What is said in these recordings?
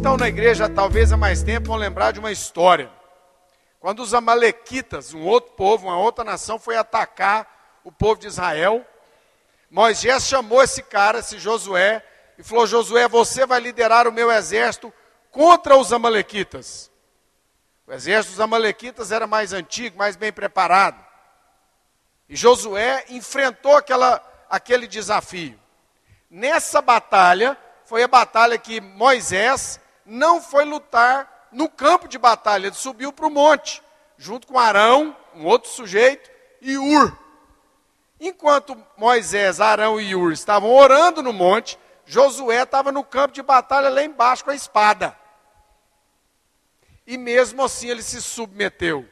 estão na igreja talvez há mais tempo vão lembrar de uma história. Quando os amalequitas, um outro povo, uma outra nação, foi atacar o povo de Israel, Moisés chamou esse cara, esse Josué, e falou: Josué, você vai liderar o meu exército contra os amalequitas. O exército dos amalequitas era mais antigo, mais bem preparado. E Josué enfrentou aquela, aquele desafio. Nessa batalha, foi a batalha que Moisés não foi lutar no campo de batalha, ele subiu para o monte, junto com Arão, um outro sujeito, e Ur. Enquanto Moisés, Arão e Ur estavam orando no monte, Josué estava no campo de batalha lá embaixo com a espada. E mesmo assim ele se submeteu.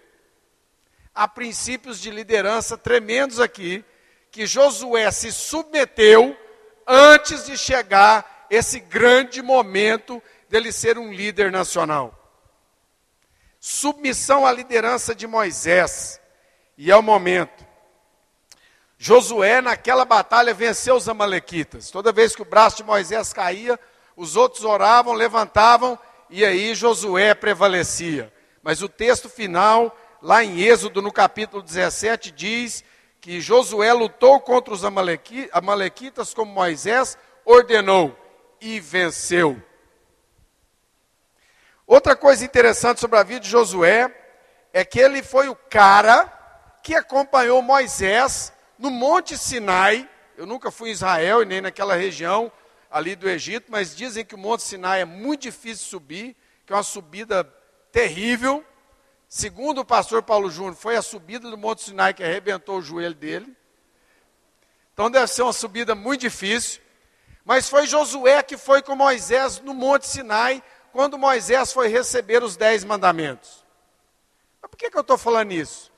Há princípios de liderança tremendos aqui, que Josué se submeteu antes de chegar esse grande momento dele ser um líder nacional. Submissão à liderança de Moisés. E é o momento. Josué, naquela batalha, venceu os Amalequitas. Toda vez que o braço de Moisés caía, os outros oravam, levantavam, e aí Josué prevalecia. Mas o texto final, lá em Êxodo, no capítulo 17, diz que Josué lutou contra os Amalequitas como Moisés ordenou e venceu. Outra coisa interessante sobre a vida de Josué é que ele foi o cara que acompanhou Moisés no Monte Sinai. Eu nunca fui em Israel e nem naquela região ali do Egito, mas dizem que o Monte Sinai é muito difícil de subir, que é uma subida terrível. Segundo o pastor Paulo Júnior, foi a subida do Monte Sinai que arrebentou o joelho dele. Então deve ser uma subida muito difícil. Mas foi Josué que foi com Moisés no Monte Sinai, quando Moisés foi receber os dez mandamentos. Mas por que, que eu estou falando isso?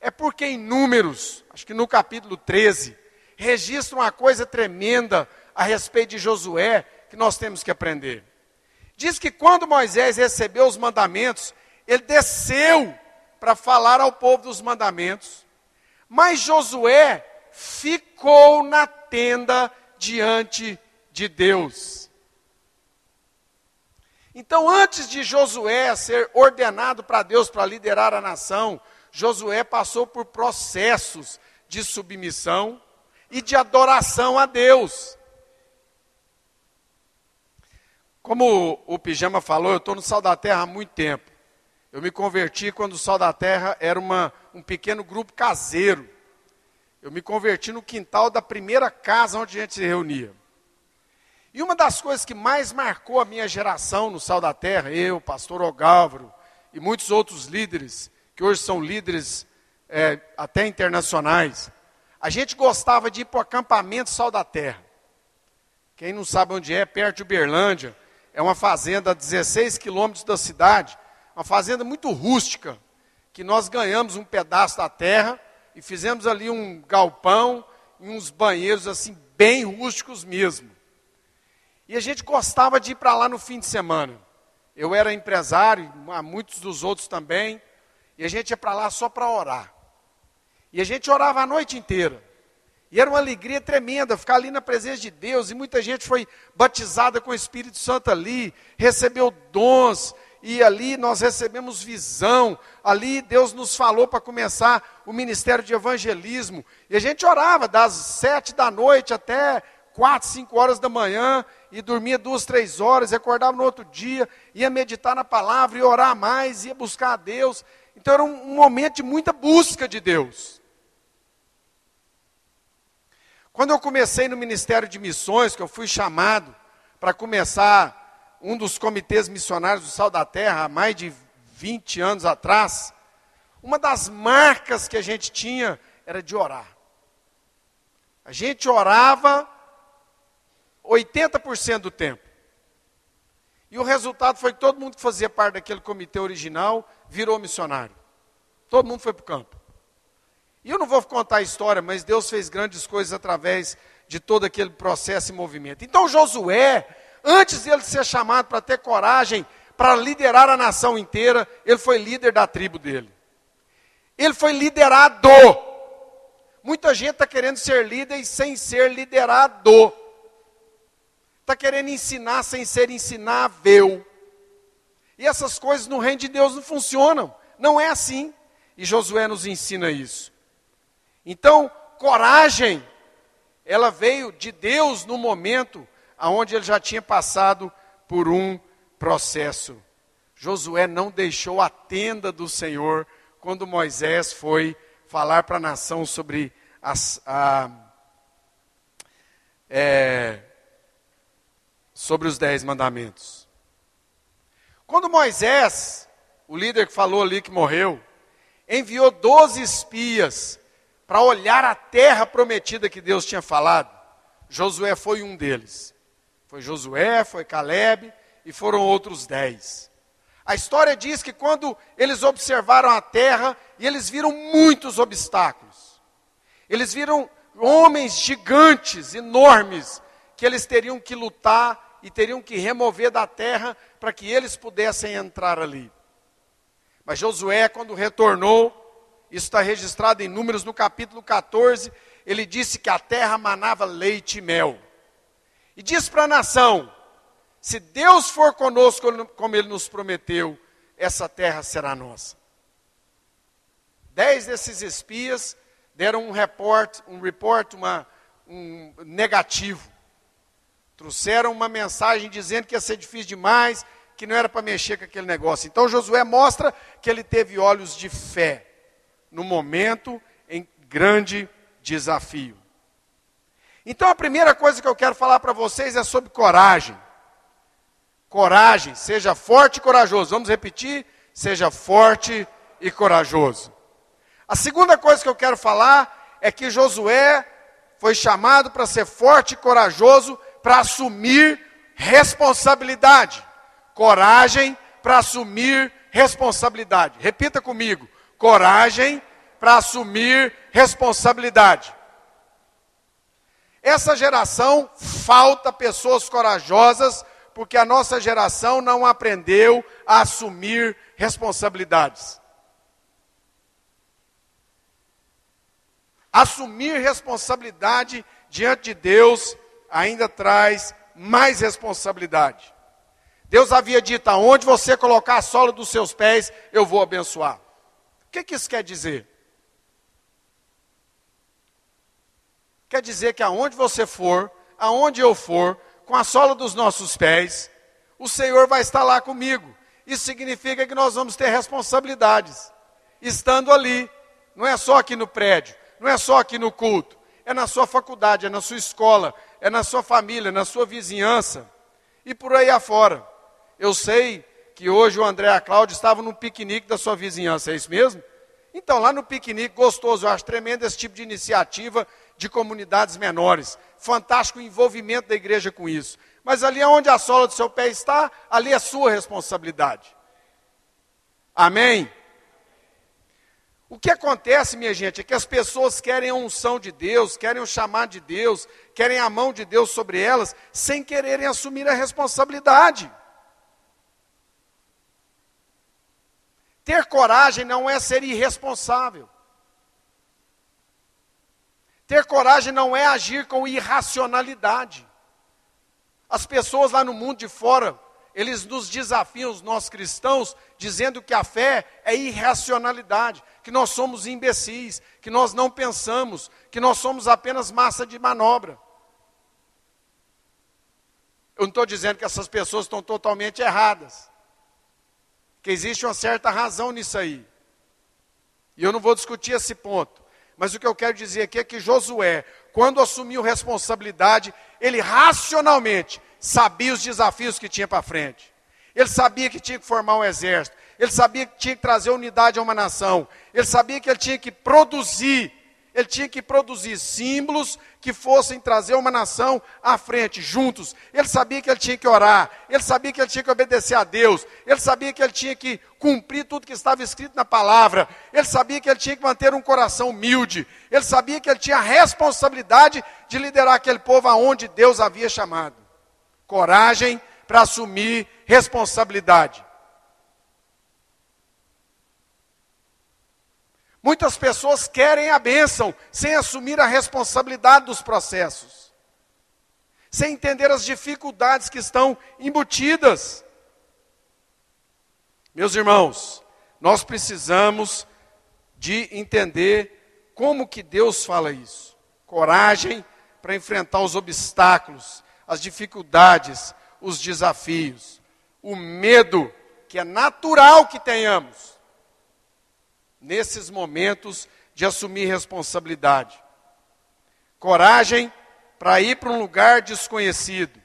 É porque em Números, acho que no capítulo 13, registra uma coisa tremenda a respeito de Josué que nós temos que aprender. Diz que quando Moisés recebeu os mandamentos, ele desceu para falar ao povo dos mandamentos, mas Josué ficou na tenda diante de Deus. Então, antes de Josué ser ordenado para Deus para liderar a nação, Josué passou por processos de submissão e de adoração a Deus. Como o Pijama falou, eu estou no Sal da Terra há muito tempo. Eu me converti quando o Sal da Terra era uma, um pequeno grupo caseiro. Eu me converti no quintal da primeira casa onde a gente se reunia. E uma das coisas que mais marcou a minha geração no Sal da Terra, eu, pastor Ogálvaro e muitos outros líderes, que hoje são líderes é, até internacionais, a gente gostava de ir para o acampamento Sal da Terra. Quem não sabe onde é, perto de Uberlândia, é uma fazenda a 16 quilômetros da cidade, uma fazenda muito rústica, que nós ganhamos um pedaço da terra e fizemos ali um galpão e uns banheiros assim bem rústicos mesmo. E a gente gostava de ir para lá no fim de semana. Eu era empresário, muitos dos outros também, e a gente ia para lá só para orar. E a gente orava a noite inteira. E era uma alegria tremenda ficar ali na presença de Deus, e muita gente foi batizada com o Espírito Santo ali, recebeu dons, e ali nós recebemos visão, ali Deus nos falou para começar o ministério de evangelismo, e a gente orava das sete da noite até quatro, cinco horas da manhã, e dormia duas, três horas, e acordava no outro dia, ia meditar na palavra, e orar mais, ia buscar a Deus, então era um, um momento de muita busca de Deus. Quando eu comecei no Ministério de Missões, que eu fui chamado para começar um dos comitês missionários do Sal da Terra há mais de 20 anos atrás, uma das marcas que a gente tinha era de orar. A gente orava 80% do tempo. E o resultado foi que todo mundo que fazia parte daquele comitê original virou missionário. Todo mundo foi para o campo. E eu não vou contar a história, mas Deus fez grandes coisas através de todo aquele processo e movimento. Então Josué, Antes de ele ser chamado para ter coragem para liderar a nação inteira, ele foi líder da tribo dele. Ele foi liderado. Muita gente está querendo ser líder sem ser liderado. Está querendo ensinar sem ser ensinável. E essas coisas no reino de Deus não funcionam. Não é assim. E Josué nos ensina isso. Então, coragem, ela veio de Deus no momento aonde ele já tinha passado por um processo. Josué não deixou a tenda do Senhor quando Moisés foi falar para a nação sobre as, a, é, sobre os dez mandamentos. Quando Moisés, o líder que falou ali que morreu, enviou doze espias para olhar a terra prometida que Deus tinha falado, Josué foi um deles. Foi Josué, foi Caleb e foram outros dez. A história diz que quando eles observaram a terra, e eles viram muitos obstáculos, eles viram homens gigantes, enormes, que eles teriam que lutar e teriam que remover da terra para que eles pudessem entrar ali. Mas Josué, quando retornou, isso está registrado em Números no capítulo 14, ele disse que a terra manava leite e mel. E diz para a nação: se Deus for conosco, como Ele nos prometeu, essa terra será nossa. Dez desses espias deram um report, um report, uma, um negativo. Trouxeram uma mensagem dizendo que ia ser difícil demais, que não era para mexer com aquele negócio. Então Josué mostra que ele teve olhos de fé no momento em grande desafio. Então a primeira coisa que eu quero falar para vocês é sobre coragem. Coragem, seja forte e corajoso. Vamos repetir? Seja forte e corajoso. A segunda coisa que eu quero falar é que Josué foi chamado para ser forte e corajoso para assumir responsabilidade. Coragem para assumir responsabilidade. Repita comigo: coragem para assumir responsabilidade. Essa geração falta pessoas corajosas, porque a nossa geração não aprendeu a assumir responsabilidades. Assumir responsabilidade diante de Deus ainda traz mais responsabilidade. Deus havia dito: aonde você colocar a sola dos seus pés, eu vou abençoar. O que, que isso quer dizer? Quer dizer que aonde você for, aonde eu for, com a sola dos nossos pés, o Senhor vai estar lá comigo. Isso significa que nós vamos ter responsabilidades, estando ali. Não é só aqui no prédio, não é só aqui no culto, é na sua faculdade, é na sua escola, é na sua família, na sua vizinhança e por aí afora. Eu sei que hoje o André e a Cláudia estavam no piquenique da sua vizinhança, é isso mesmo? Então, lá no piquenique, gostoso, eu acho tremendo esse tipo de iniciativa de comunidades menores. Fantástico o envolvimento da igreja com isso. Mas ali onde a sola do seu pé está, ali é sua responsabilidade. Amém? O que acontece, minha gente, é que as pessoas querem a unção de Deus, querem o chamar de Deus, querem a mão de Deus sobre elas, sem quererem assumir a responsabilidade. Ter coragem não é ser irresponsável. Ter coragem não é agir com irracionalidade. As pessoas lá no mundo de fora, eles nos desafiam, os nós cristãos, dizendo que a fé é irracionalidade, que nós somos imbecis, que nós não pensamos, que nós somos apenas massa de manobra. Eu não estou dizendo que essas pessoas estão totalmente erradas, que existe uma certa razão nisso aí. E eu não vou discutir esse ponto. Mas o que eu quero dizer aqui é que Josué, quando assumiu responsabilidade, ele racionalmente sabia os desafios que tinha para frente. Ele sabia que tinha que formar um exército. Ele sabia que tinha que trazer unidade a uma nação. Ele sabia que ele tinha que produzir ele tinha que produzir símbolos que fossem trazer uma nação à frente, juntos. Ele sabia que ele tinha que orar, ele sabia que ele tinha que obedecer a Deus, ele sabia que ele tinha que cumprir tudo que estava escrito na palavra, ele sabia que ele tinha que manter um coração humilde, ele sabia que ele tinha a responsabilidade de liderar aquele povo aonde Deus havia chamado. Coragem para assumir responsabilidade. Muitas pessoas querem a bênção sem assumir a responsabilidade dos processos, sem entender as dificuldades que estão embutidas. Meus irmãos, nós precisamos de entender como que Deus fala isso. Coragem para enfrentar os obstáculos, as dificuldades, os desafios, o medo que é natural que tenhamos nesses momentos de assumir responsabilidade. Coragem para ir para um lugar desconhecido,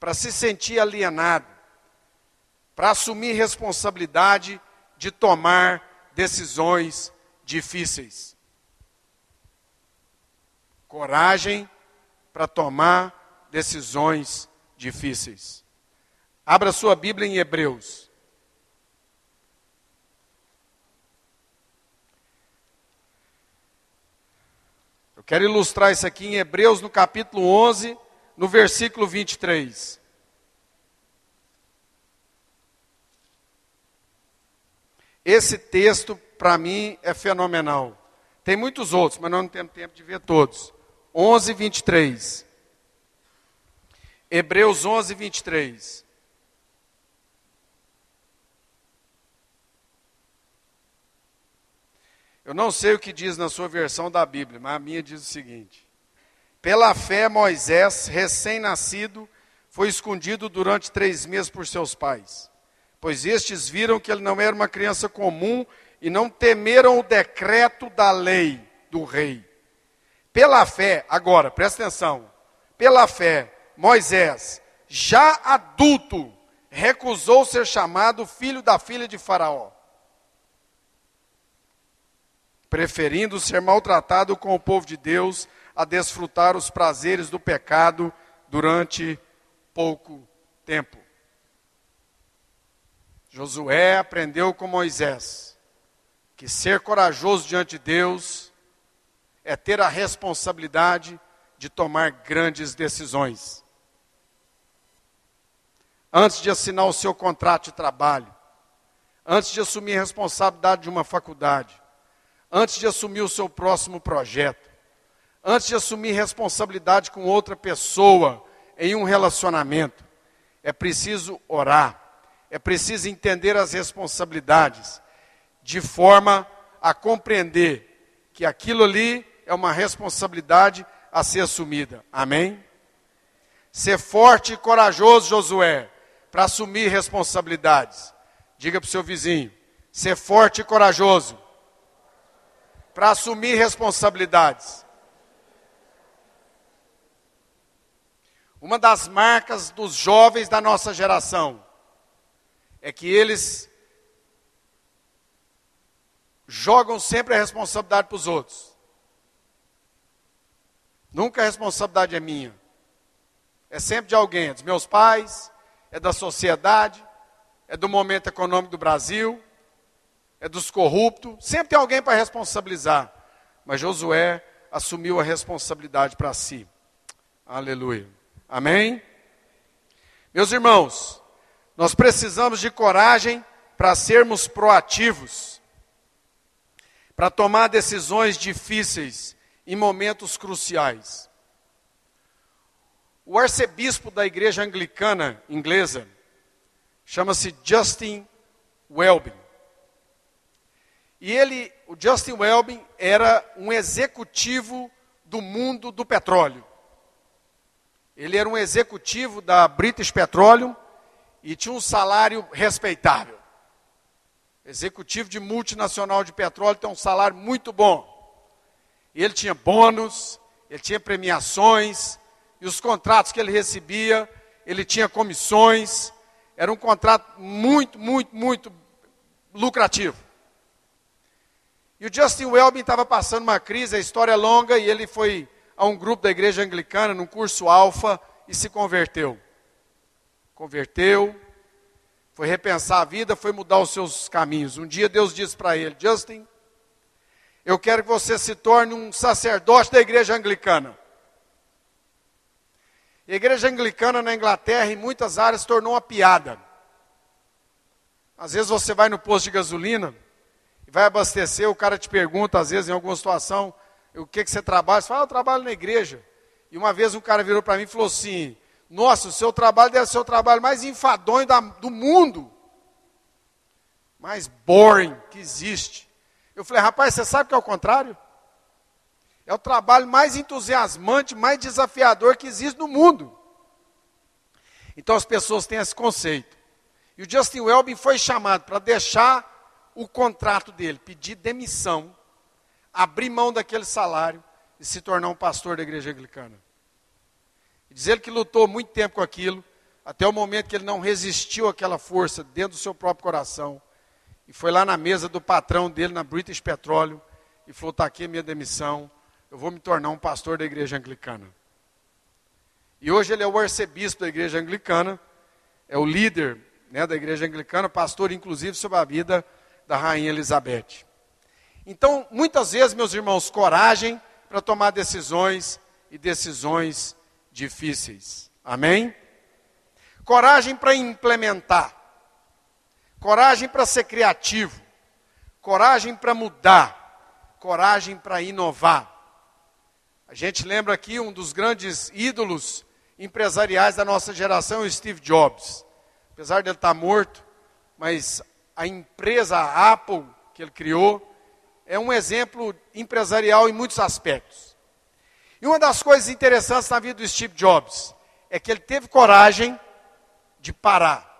para se sentir alienado, para assumir responsabilidade de tomar decisões difíceis. Coragem para tomar decisões difíceis. Abra sua Bíblia em Hebreus. Eu quero ilustrar isso aqui em Hebreus, no capítulo 11, no versículo 23. Esse texto, para mim, é fenomenal. Tem muitos outros, mas nós não temos tempo de ver todos. 11, 23. Hebreus 11, 23. Eu não sei o que diz na sua versão da Bíblia, mas a minha diz o seguinte: Pela fé, Moisés, recém-nascido, foi escondido durante três meses por seus pais, pois estes viram que ele não era uma criança comum e não temeram o decreto da lei do rei. Pela fé, agora, presta atenção, pela fé, Moisés, já adulto, recusou ser chamado filho da filha de Faraó preferindo ser maltratado com o povo de Deus a desfrutar os prazeres do pecado durante pouco tempo. Josué aprendeu com Moisés que ser corajoso diante de Deus é ter a responsabilidade de tomar grandes decisões. Antes de assinar o seu contrato de trabalho, antes de assumir a responsabilidade de uma faculdade, antes de assumir o seu próximo projeto, antes de assumir responsabilidade com outra pessoa em um relacionamento, é preciso orar, é preciso entender as responsabilidades, de forma a compreender que aquilo ali é uma responsabilidade a ser assumida. Amém? Ser forte e corajoso, Josué, para assumir responsabilidades. Diga para o seu vizinho: ser forte e corajoso para assumir responsabilidades. Uma das marcas dos jovens da nossa geração é que eles jogam sempre a responsabilidade para os outros. Nunca a responsabilidade é minha. É sempre de alguém, é dos meus pais, é da sociedade, é do momento econômico do Brasil, é dos corruptos, sempre tem alguém para responsabilizar. Mas Josué assumiu a responsabilidade para si. Aleluia. Amém? Meus irmãos, nós precisamos de coragem para sermos proativos, para tomar decisões difíceis em momentos cruciais. O arcebispo da igreja anglicana inglesa chama-se Justin Welby. E ele, o Justin Welby, era um executivo do mundo do petróleo. Ele era um executivo da British Petroleum e tinha um salário respeitável. Executivo de multinacional de petróleo tem um salário muito bom. Ele tinha bônus, ele tinha premiações, e os contratos que ele recebia, ele tinha comissões. Era um contrato muito, muito, muito lucrativo. E o Justin Welby estava passando uma crise, a história é longa, e ele foi a um grupo da igreja anglicana, num curso alfa, e se converteu. Converteu, foi repensar a vida, foi mudar os seus caminhos. Um dia Deus disse para ele: Justin, eu quero que você se torne um sacerdote da igreja anglicana. E a igreja anglicana na Inglaterra, em muitas áreas, tornou uma piada. Às vezes você vai no posto de gasolina, vai abastecer, o cara te pergunta, às vezes, em alguma situação, o que, que você trabalha? Você fala, ah, eu trabalho na igreja. E uma vez um cara virou para mim e falou assim: Nossa, o seu trabalho deve ser o trabalho mais enfadonho da, do mundo. mais boring que existe. Eu falei, rapaz, você sabe que é o contrário? É o trabalho mais entusiasmante, mais desafiador que existe no mundo. Então as pessoas têm esse conceito. E o Justin Welby foi chamado para deixar o contrato dele, pedir demissão, abrir mão daquele salário e se tornar um pastor da igreja anglicana. Diz ele que lutou muito tempo com aquilo, até o momento que ele não resistiu àquela força dentro do seu próprio coração. E foi lá na mesa do patrão dele, na British Petróleo, e falou: está aqui a minha demissão, eu vou me tornar um pastor da igreja anglicana. E hoje ele é o arcebispo da igreja anglicana, é o líder né, da igreja anglicana, pastor inclusive sobre a vida da rainha Elizabeth. Então, muitas vezes, meus irmãos, coragem para tomar decisões e decisões difíceis. Amém? Coragem para implementar. Coragem para ser criativo. Coragem para mudar. Coragem para inovar. A gente lembra aqui um dos grandes ídolos empresariais da nossa geração, o Steve Jobs. Apesar de ele estar morto, mas a empresa Apple que ele criou é um exemplo empresarial em muitos aspectos. E uma das coisas interessantes na vida do Steve Jobs é que ele teve coragem de parar.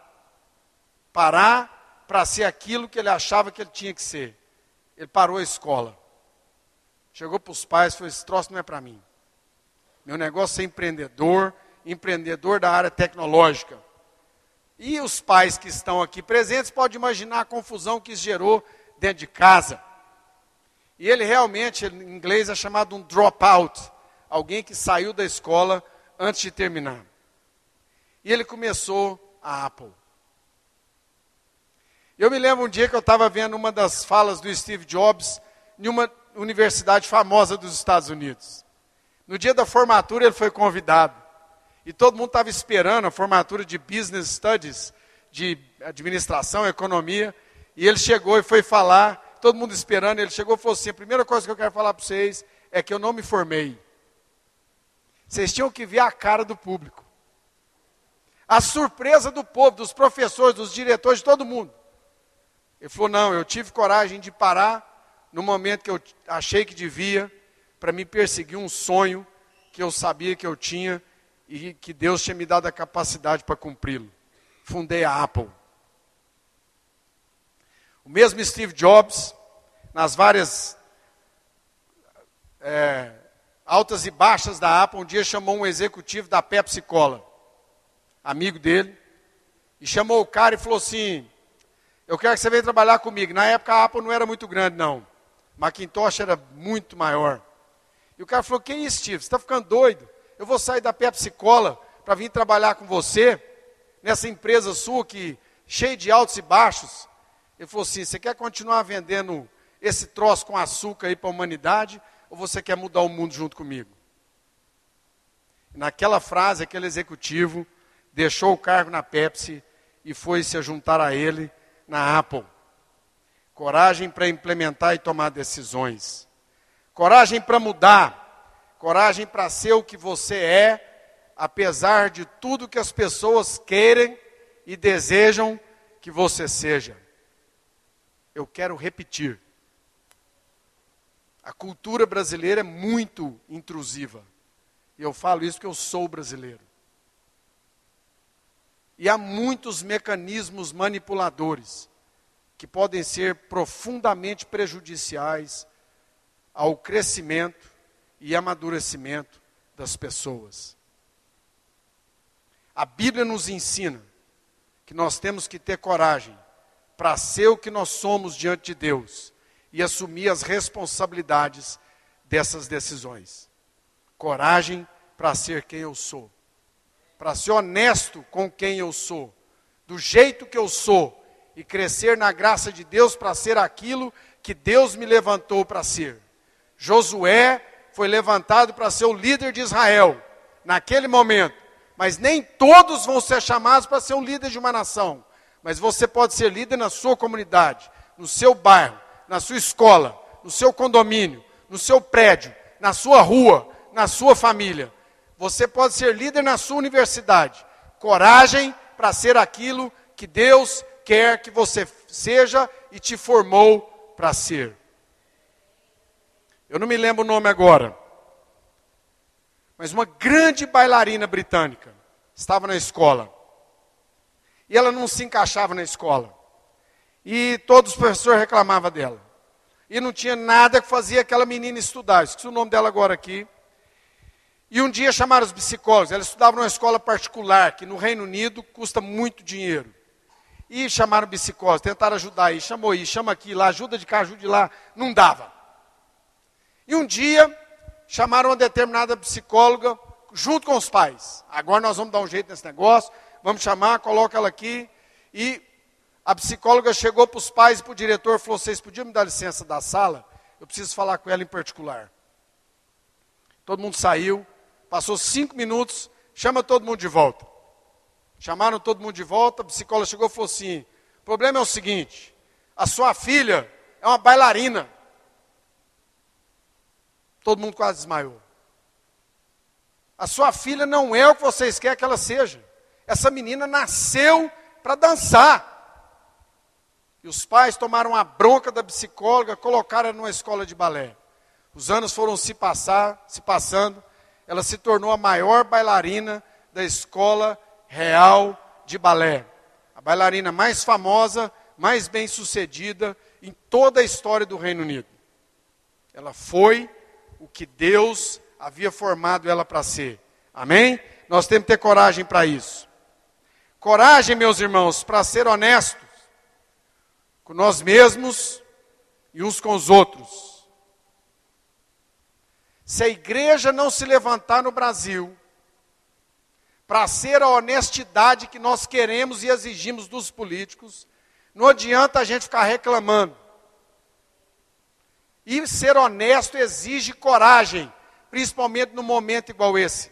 Parar para ser aquilo que ele achava que ele tinha que ser. Ele parou a escola. Chegou para os pais e falou: Esse troço não é para mim. Meu negócio é empreendedor, empreendedor da área tecnológica. E os pais que estão aqui presentes podem imaginar a confusão que isso gerou dentro de casa. E ele realmente, em inglês, é chamado um dropout alguém que saiu da escola antes de terminar. E ele começou a Apple. Eu me lembro um dia que eu estava vendo uma das falas do Steve Jobs em uma universidade famosa dos Estados Unidos. No dia da formatura, ele foi convidado. E todo mundo estava esperando a formatura de Business Studies, de administração, economia. E ele chegou e foi falar, todo mundo esperando. Ele chegou e falou assim: a primeira coisa que eu quero falar para vocês é que eu não me formei. Vocês tinham que ver a cara do público. A surpresa do povo, dos professores, dos diretores, de todo mundo. Ele falou: não, eu tive coragem de parar no momento que eu achei que devia, para me perseguir um sonho que eu sabia que eu tinha e que Deus tinha me dado a capacidade para cumpri-lo. Fundei a Apple. O mesmo Steve Jobs, nas várias é, altas e baixas da Apple, um dia chamou um executivo da Pepsi Cola, amigo dele, e chamou o cara e falou assim: Eu quero que você venha trabalhar comigo. Na época a Apple não era muito grande, não. Macintosh era muito maior. E o cara falou: Que isso, Steve? Você está ficando doido? Eu vou sair da Pepsi Cola para vir trabalhar com você, nessa empresa sua que cheia de altos e baixos. Ele falou assim: você quer continuar vendendo esse troço com açúcar aí para a humanidade, ou você quer mudar o mundo junto comigo? naquela frase, aquele executivo deixou o cargo na Pepsi e foi se juntar a ele na Apple. Coragem para implementar e tomar decisões. Coragem para mudar coragem para ser o que você é, apesar de tudo que as pessoas querem e desejam que você seja. Eu quero repetir. A cultura brasileira é muito intrusiva. E eu falo isso porque eu sou brasileiro. E há muitos mecanismos manipuladores que podem ser profundamente prejudiciais ao crescimento e amadurecimento das pessoas. A Bíblia nos ensina que nós temos que ter coragem para ser o que nós somos diante de Deus e assumir as responsabilidades dessas decisões. Coragem para ser quem eu sou, para ser honesto com quem eu sou, do jeito que eu sou e crescer na graça de Deus para ser aquilo que Deus me levantou para ser. Josué foi levantado para ser o líder de Israel, naquele momento. Mas nem todos vão ser chamados para ser o líder de uma nação. Mas você pode ser líder na sua comunidade, no seu bairro, na sua escola, no seu condomínio, no seu prédio, na sua rua, na sua família. Você pode ser líder na sua universidade. Coragem para ser aquilo que Deus quer que você seja e te formou para ser. Eu não me lembro o nome agora, mas uma grande bailarina britânica estava na escola. E ela não se encaixava na escola. E todos os professores reclamavam dela. E não tinha nada que fazia aquela menina estudar. Esqueci o nome dela agora aqui. E um dia chamaram os psicólogos. Ela estudava numa escola particular, que no Reino Unido custa muito dinheiro. E chamaram psicólogos, tentaram ajudar aí. Chamou aí, chama aqui, lá, ajuda de cá, ajuda de lá. Não dava. E um dia, chamaram uma determinada psicóloga junto com os pais. Agora nós vamos dar um jeito nesse negócio. Vamos chamar, coloca ela aqui. E a psicóloga chegou para os pais e para o diretor e falou: Vocês podiam me dar licença da sala? Eu preciso falar com ela em particular. Todo mundo saiu. Passou cinco minutos, chama todo mundo de volta. Chamaram todo mundo de volta, a psicóloga chegou e falou assim: o problema é o seguinte, a sua filha é uma bailarina. Todo mundo quase desmaiou. A sua filha não é o que vocês querem que ela seja. Essa menina nasceu para dançar. E os pais tomaram a bronca da psicóloga, colocaram numa escola de balé. Os anos foram se passar, se passando ela se tornou a maior bailarina da escola real de balé. A bailarina mais famosa, mais bem sucedida em toda a história do Reino Unido. Ela foi o que Deus havia formado ela para ser. Amém? Nós temos que ter coragem para isso. Coragem, meus irmãos, para ser honestos com nós mesmos e uns com os outros se a igreja não se levantar no Brasil para ser a honestidade que nós queremos e exigimos dos políticos, não adianta a gente ficar reclamando. E ser honesto exige coragem, principalmente num momento igual esse.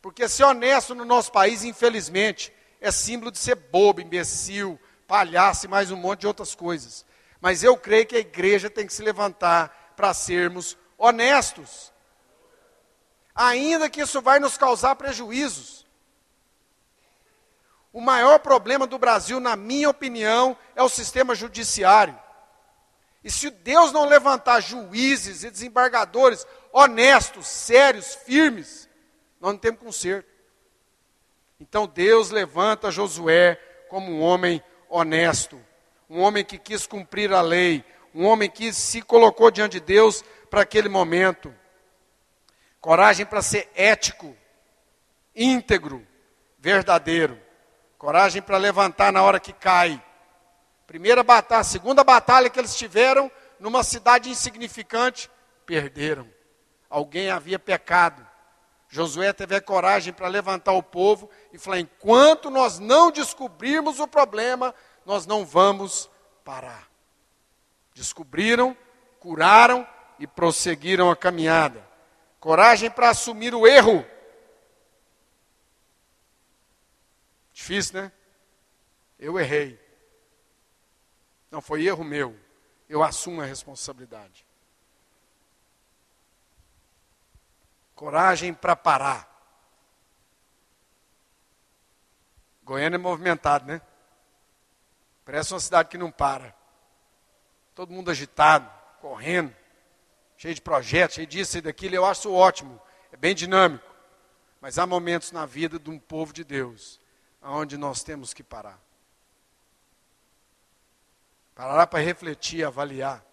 Porque ser honesto no nosso país, infelizmente, é símbolo de ser bobo, imbecil, palhaço e mais um monte de outras coisas. Mas eu creio que a igreja tem que se levantar para sermos honestos. Ainda que isso vai nos causar prejuízos. O maior problema do Brasil, na minha opinião, é o sistema judiciário. E se Deus não levantar juízes e desembargadores honestos, sérios, firmes, nós não temos conserto. Então Deus levanta Josué como um homem honesto, um homem que quis cumprir a lei, um homem que se colocou diante de Deus para aquele momento. Coragem para ser ético, íntegro, verdadeiro. Coragem para levantar na hora que cai. Primeira batalha, segunda batalha que eles tiveram numa cidade insignificante, perderam. Alguém havia pecado. Josué teve a coragem para levantar o povo e falar: enquanto nós não descobrirmos o problema, nós não vamos parar. Descobriram, curaram e prosseguiram a caminhada. Coragem para assumir o erro. Difícil, né? Eu errei. Não foi erro meu. Eu assumo a responsabilidade. Coragem para parar. Goiânia é movimentado, né? Parece uma cidade que não para. Todo mundo agitado, correndo cheio de projetos, cheio disso e daquilo, eu acho ótimo, é bem dinâmico. Mas há momentos na vida de um povo de Deus onde nós temos que parar. Parar para refletir, avaliar.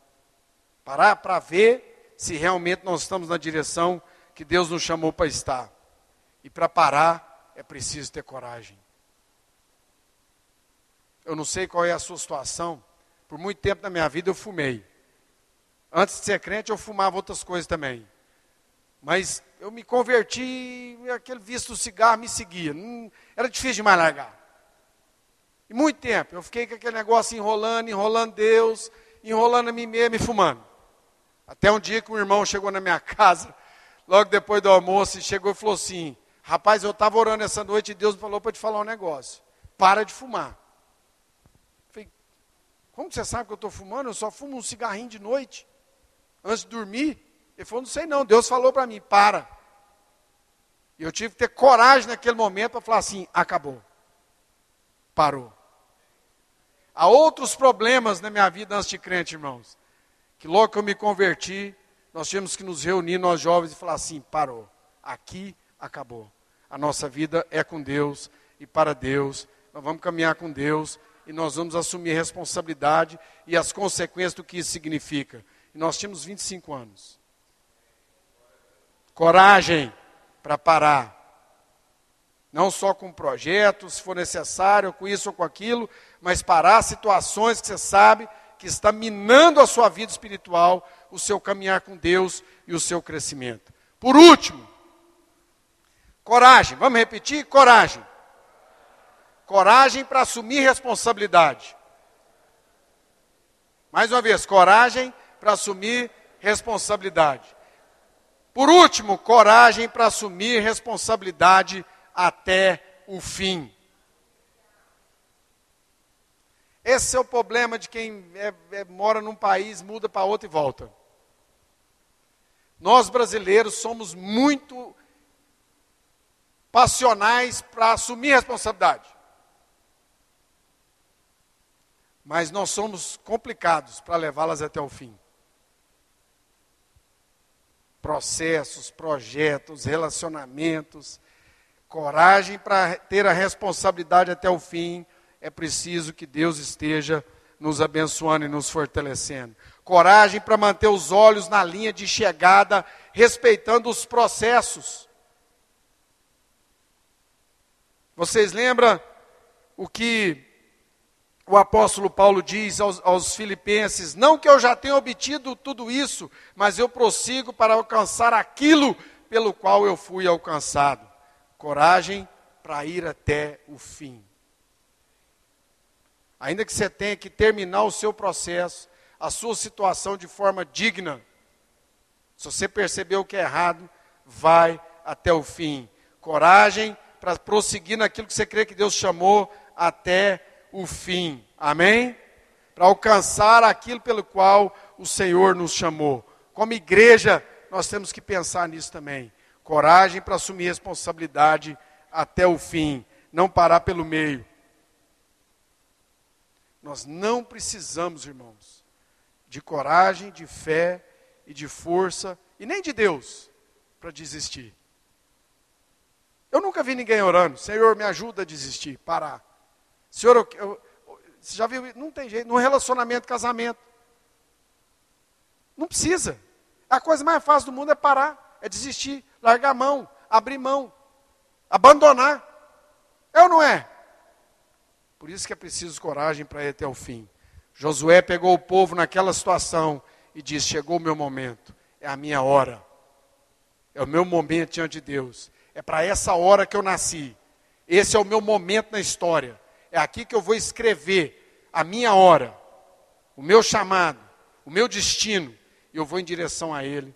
Parar para ver se realmente nós estamos na direção que Deus nos chamou para estar. E para parar é preciso ter coragem. Eu não sei qual é a sua situação. Por muito tempo na minha vida eu fumei. Antes de ser crente, eu fumava outras coisas também. Mas eu me converti, aquele vício do cigarro me seguia. Era difícil demais largar. E muito tempo, eu fiquei com aquele negócio enrolando, enrolando Deus, enrolando a mim mesmo e fumando. Até um dia que um irmão chegou na minha casa, logo depois do almoço, e chegou e falou assim: Rapaz, eu estava orando essa noite e Deus falou para te falar um negócio. Para de fumar. falei, como você sabe que eu estou fumando? Eu só fumo um cigarrinho de noite antes de dormir. Ele falou: Não sei não, Deus falou para mim, para. E eu tive que ter coragem naquele momento para falar assim: acabou. Parou. Há outros problemas na minha vida antes de crente, irmãos. Que logo que eu me converti, nós tínhamos que nos reunir, nós jovens, e falar assim: parou, aqui acabou. A nossa vida é com Deus e para Deus. Nós vamos caminhar com Deus e nós vamos assumir a responsabilidade e as consequências do que isso significa. E nós tínhamos 25 anos. Coragem para parar. Não só com projetos, se for necessário, com isso ou com aquilo, mas parar situações que você sabe que está minando a sua vida espiritual, o seu caminhar com Deus e o seu crescimento. Por último, coragem. Vamos repetir? Coragem. Coragem para assumir responsabilidade. Mais uma vez, coragem para assumir responsabilidade. Por último, coragem para assumir responsabilidade até o fim. Esse é o problema de quem é, é, mora num país, muda para outro e volta. Nós brasileiros somos muito passionais para assumir responsabilidade. Mas nós somos complicados para levá-las até o fim. Processos, projetos, relacionamentos, coragem para ter a responsabilidade até o fim, é preciso que Deus esteja nos abençoando e nos fortalecendo. Coragem para manter os olhos na linha de chegada, respeitando os processos. Vocês lembram o que o apóstolo Paulo diz aos, aos, filipenses: Não que eu já tenha obtido tudo isso, mas eu prossigo para alcançar aquilo pelo qual eu fui alcançado coragem para ir até o fim. Ainda que você tenha que terminar o seu processo, a sua situação de forma digna, se você percebeu que é errado, vai até o fim. Coragem para prosseguir naquilo que você crê que Deus chamou até o fim. Amém? Para alcançar aquilo pelo qual o Senhor nos chamou. Como igreja, nós temos que pensar nisso também coragem para assumir responsabilidade até o fim, não parar pelo meio. Nós não precisamos, irmãos, de coragem, de fé e de força, e nem de Deus, para desistir. Eu nunca vi ninguém orando, Senhor, me ajuda a desistir, parar. Senhor, eu, eu, você já viu? Não tem jeito, no relacionamento, casamento. Não precisa. A coisa mais fácil do mundo é parar, é desistir largar a mão, abrir mão, abandonar. É ou não é? Por isso que é preciso coragem para ir até o fim. Josué pegou o povo naquela situação e disse: Chegou o meu momento, é a minha hora, é o meu momento diante de Deus, é para essa hora que eu nasci, esse é o meu momento na história, é aqui que eu vou escrever a minha hora, o meu chamado, o meu destino, e eu vou em direção a Ele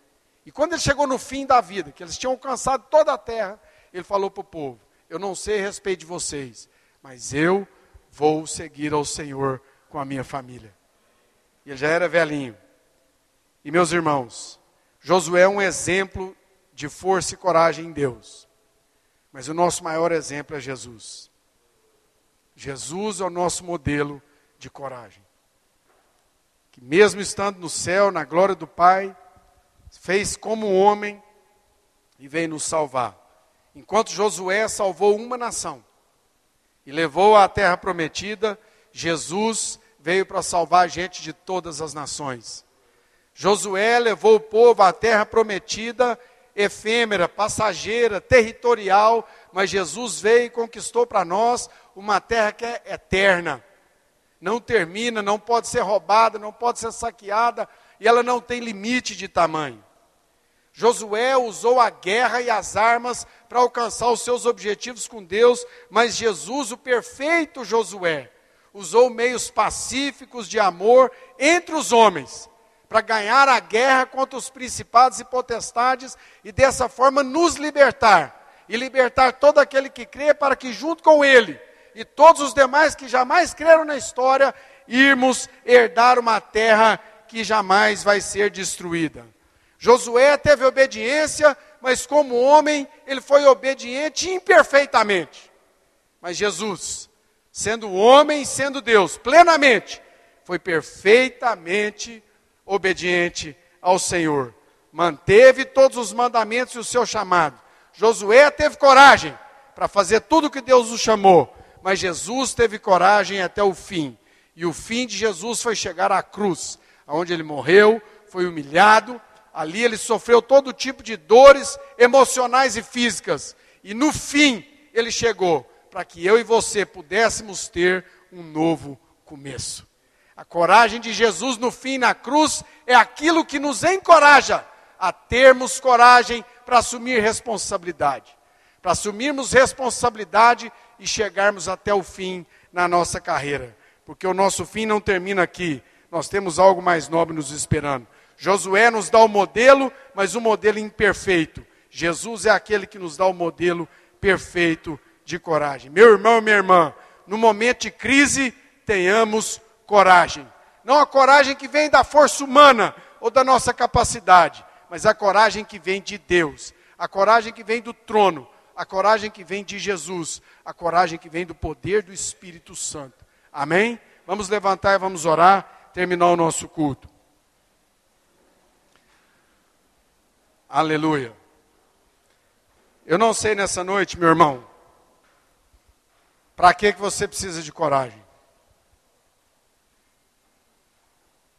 e quando ele chegou no fim da vida, que eles tinham alcançado toda a terra, ele falou para o povo: Eu não sei a respeito de vocês, mas eu vou seguir ao Senhor com a minha família. E ele já era velhinho. E meus irmãos, Josué é um exemplo de força e coragem em Deus. Mas o nosso maior exemplo é Jesus. Jesus é o nosso modelo de coragem. Que mesmo estando no céu, na glória do Pai, fez como homem e veio nos salvar. Enquanto Josué salvou uma nação e levou à terra prometida, Jesus veio para salvar a gente de todas as nações. Josué levou o povo à terra prometida, efêmera, passageira, territorial, mas Jesus veio e conquistou para nós uma terra que é eterna. Não termina, não pode ser roubada, não pode ser saqueada, e ela não tem limite de tamanho. Josué usou a guerra e as armas para alcançar os seus objetivos com Deus, mas Jesus, o perfeito Josué, usou meios pacíficos de amor entre os homens para ganhar a guerra contra os principados e potestades e dessa forma nos libertar e libertar todo aquele que crê para que junto com ele e todos os demais que jamais creram na história irmos herdar uma terra que jamais vai ser destruída. Josué teve obediência, mas como homem, ele foi obediente imperfeitamente. Mas Jesus sendo homem, sendo Deus, plenamente, foi perfeitamente obediente ao Senhor. Manteve todos os mandamentos e o seu chamado. Josué teve coragem para fazer tudo o que Deus o chamou, mas Jesus teve coragem até o fim. E o fim de Jesus foi chegar à cruz, onde ele morreu, foi humilhado, ali ele sofreu todo tipo de dores emocionais e físicas. E no fim, ele chegou para que eu e você pudéssemos ter um novo começo. A coragem de Jesus no fim na cruz é aquilo que nos encoraja a termos coragem para assumir responsabilidade. Para assumirmos responsabilidade e chegarmos até o fim na nossa carreira. Porque o nosso fim não termina aqui. Nós temos algo mais nobre nos esperando. Josué nos dá o modelo, mas o modelo imperfeito. Jesus é aquele que nos dá o modelo perfeito de coragem. Meu irmão minha irmã, no momento de crise, tenhamos coragem. Não a coragem que vem da força humana ou da nossa capacidade, mas a coragem que vem de Deus, a coragem que vem do trono, a coragem que vem de Jesus, a coragem que vem do poder do Espírito Santo. Amém? Vamos levantar e vamos orar, terminar o nosso culto. Aleluia. Eu não sei nessa noite, meu irmão, para que, que você precisa de coragem?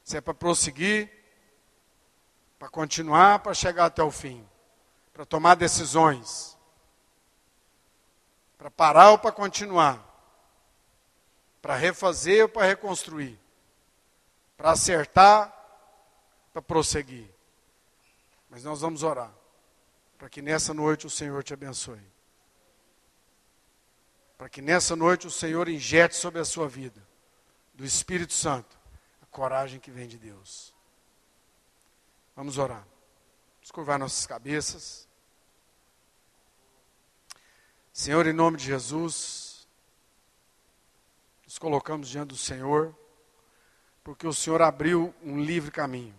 Se é para prosseguir, para continuar, para chegar até o fim, para tomar decisões, para parar ou para continuar, para refazer ou para reconstruir, para acertar, para prosseguir. Mas nós vamos orar, para que nessa noite o Senhor te abençoe para que nessa noite o Senhor injete sobre a sua vida, do Espírito Santo, a coragem que vem de Deus. Vamos orar. Vamos curvar nossas cabeças. Senhor, em nome de Jesus, nos colocamos diante do Senhor, porque o Senhor abriu um livre caminho.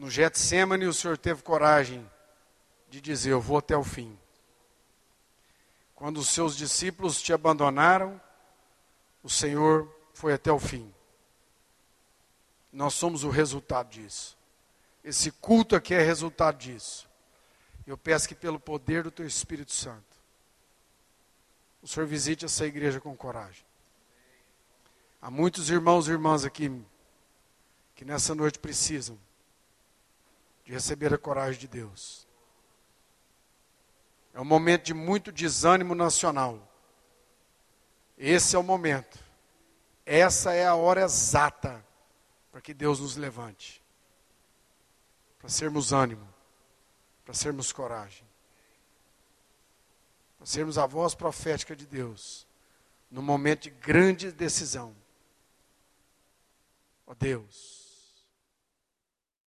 No Getsemane, o Senhor teve coragem de dizer: Eu vou até o fim. Quando os seus discípulos te abandonaram, o Senhor foi até o fim. Nós somos o resultado disso. Esse culto aqui é resultado disso. Eu peço que, pelo poder do Teu Espírito Santo, o Senhor visite essa igreja com coragem. Há muitos irmãos e irmãs aqui que nessa noite precisam de receber a coragem de Deus. É um momento de muito desânimo nacional. Esse é o momento. Essa é a hora exata para que Deus nos levante. Para sermos ânimo, para sermos coragem. Para sermos a voz profética de Deus no momento de grande decisão. Ó oh Deus,